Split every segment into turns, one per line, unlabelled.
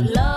Love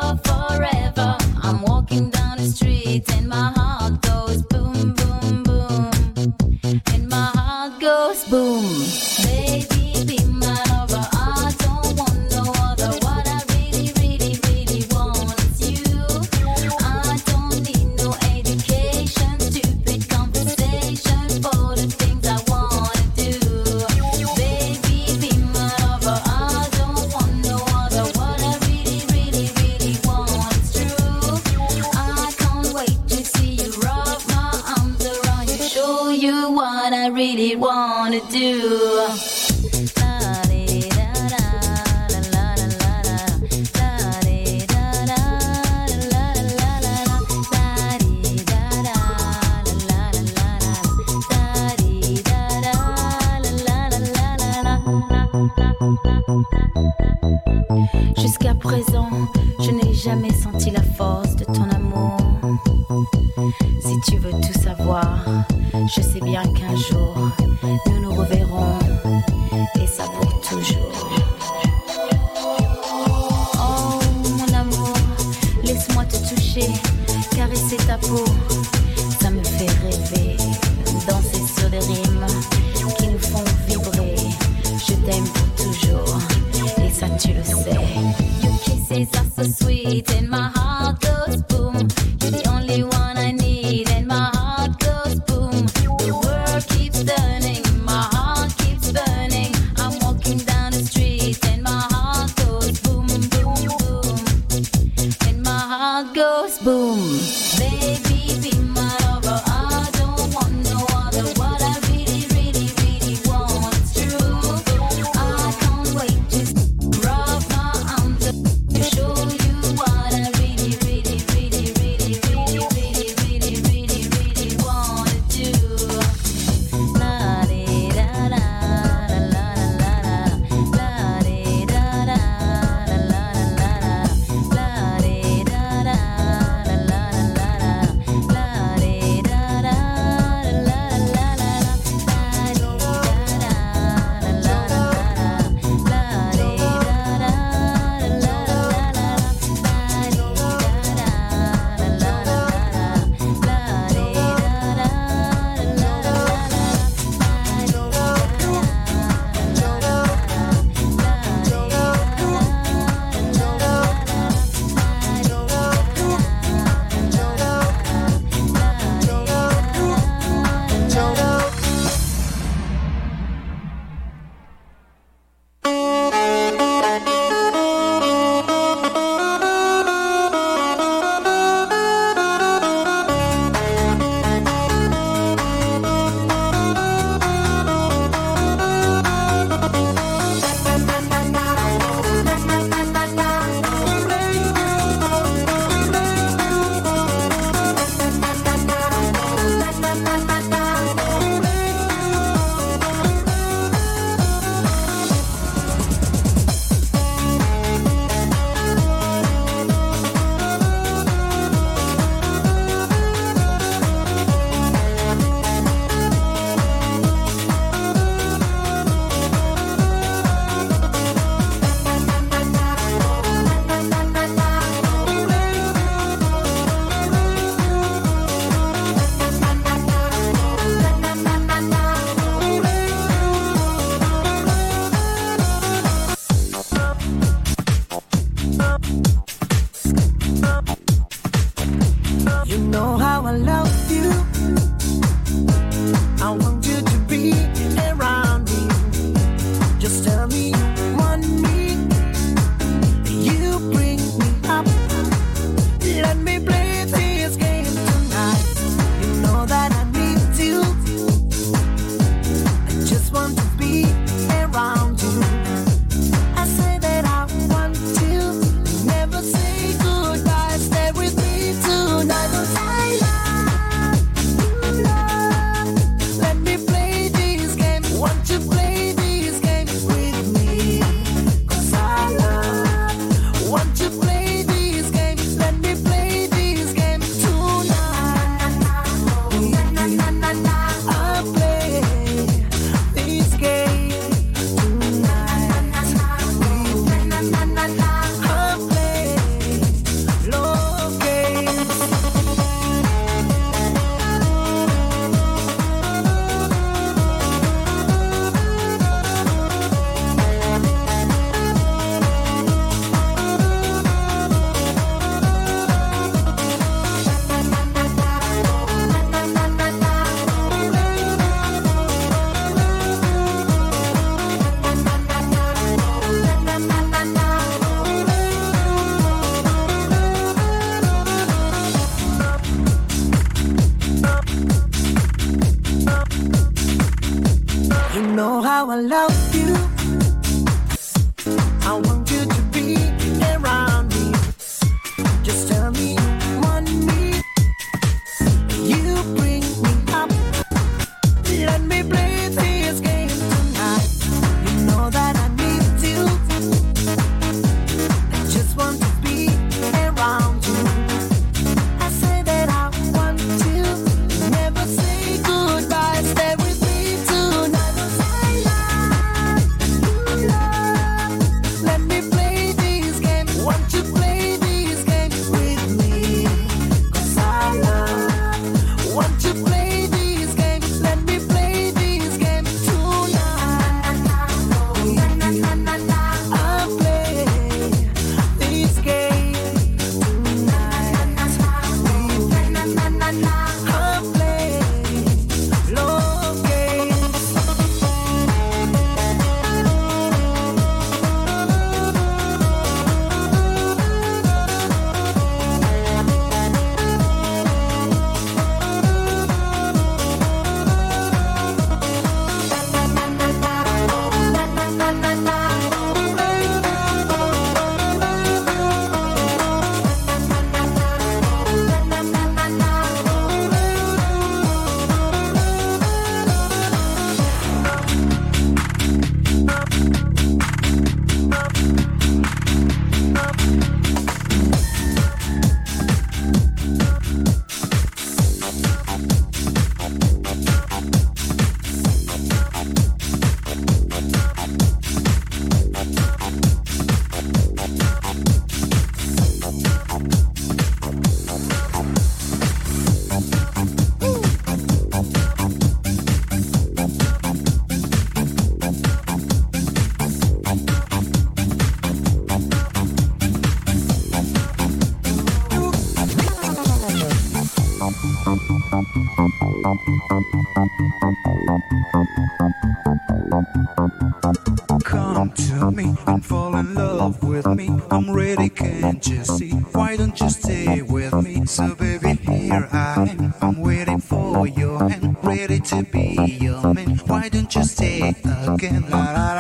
don't you
stay with me? So baby, here I am. I'm waiting for your hand, ready to be your man. Why don't you stay again? La, la,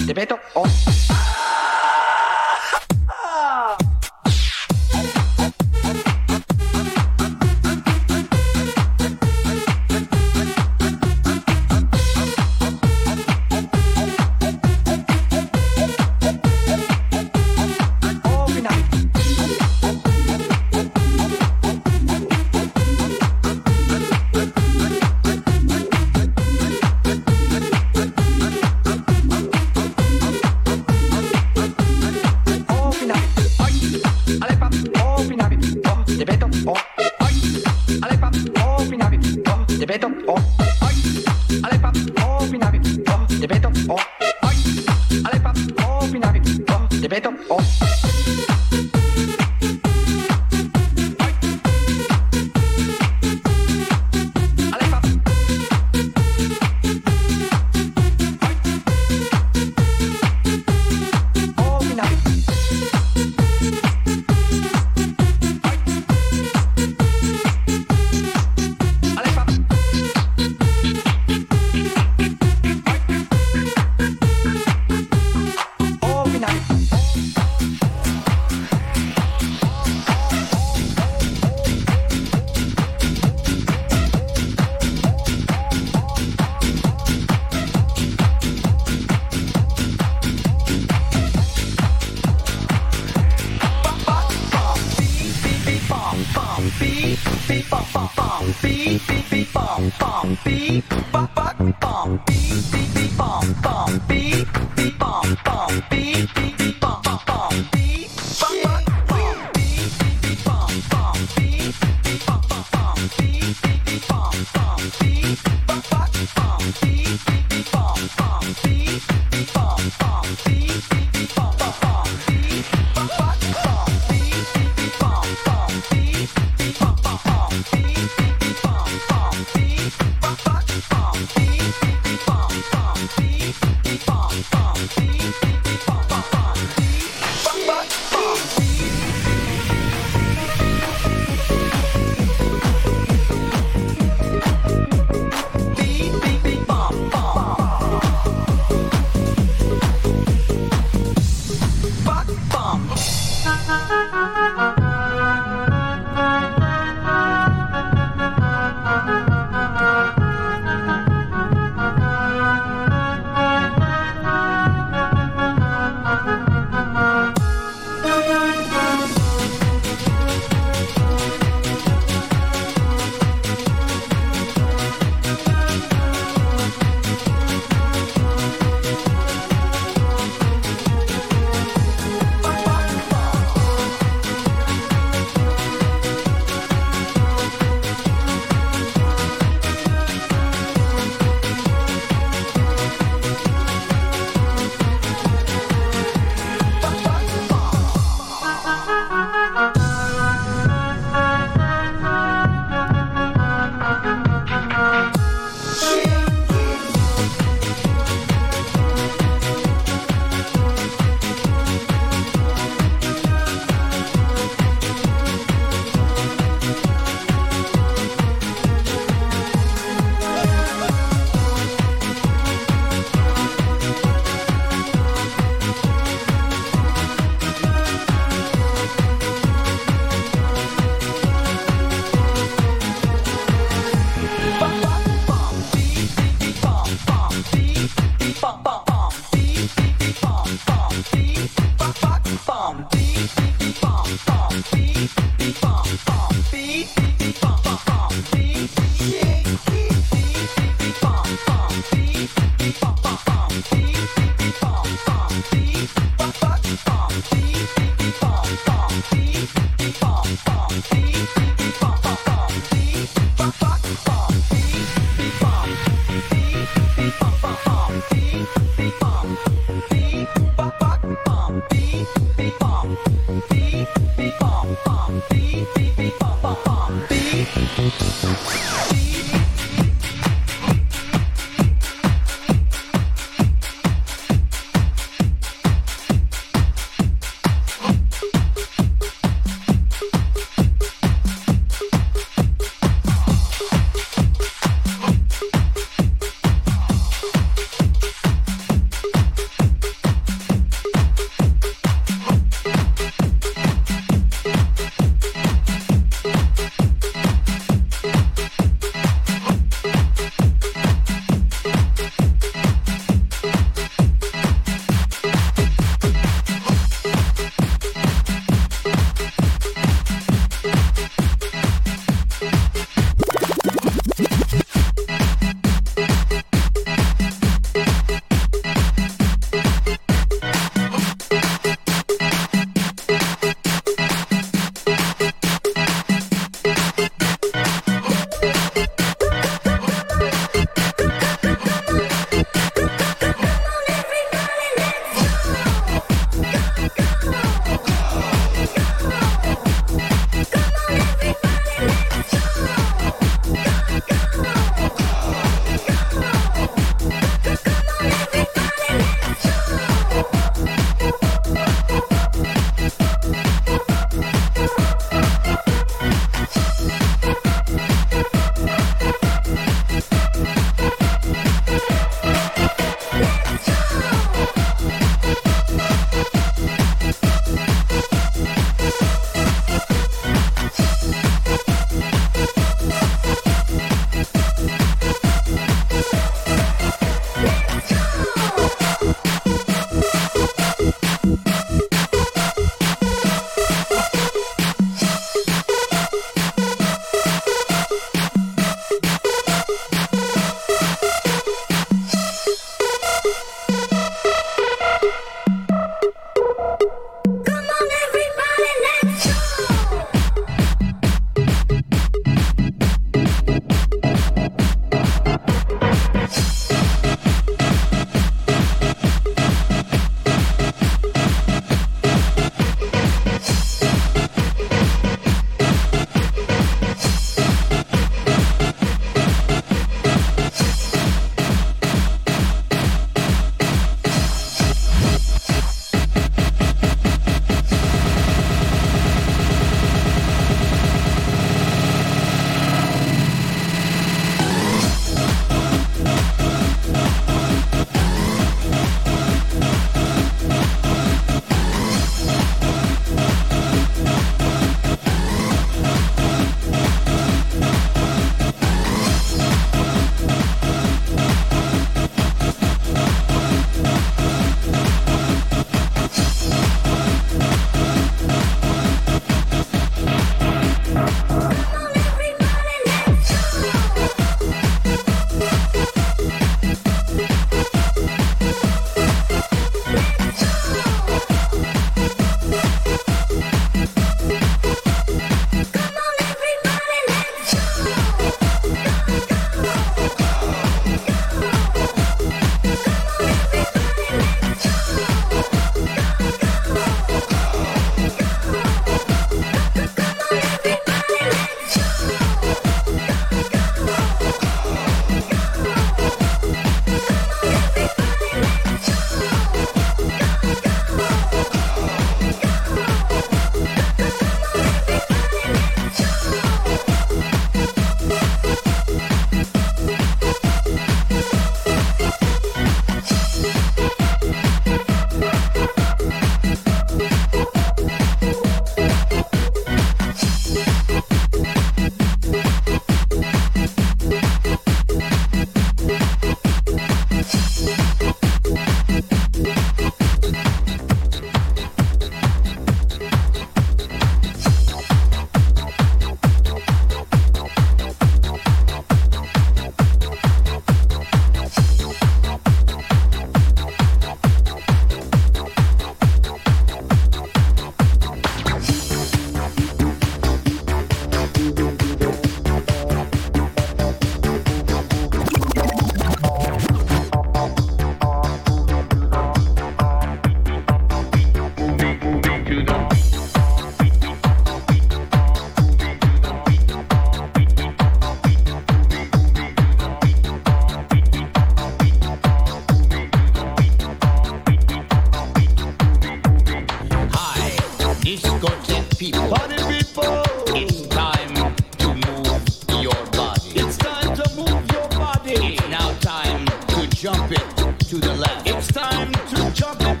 jump it to
the left. It's time to jump it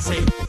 say.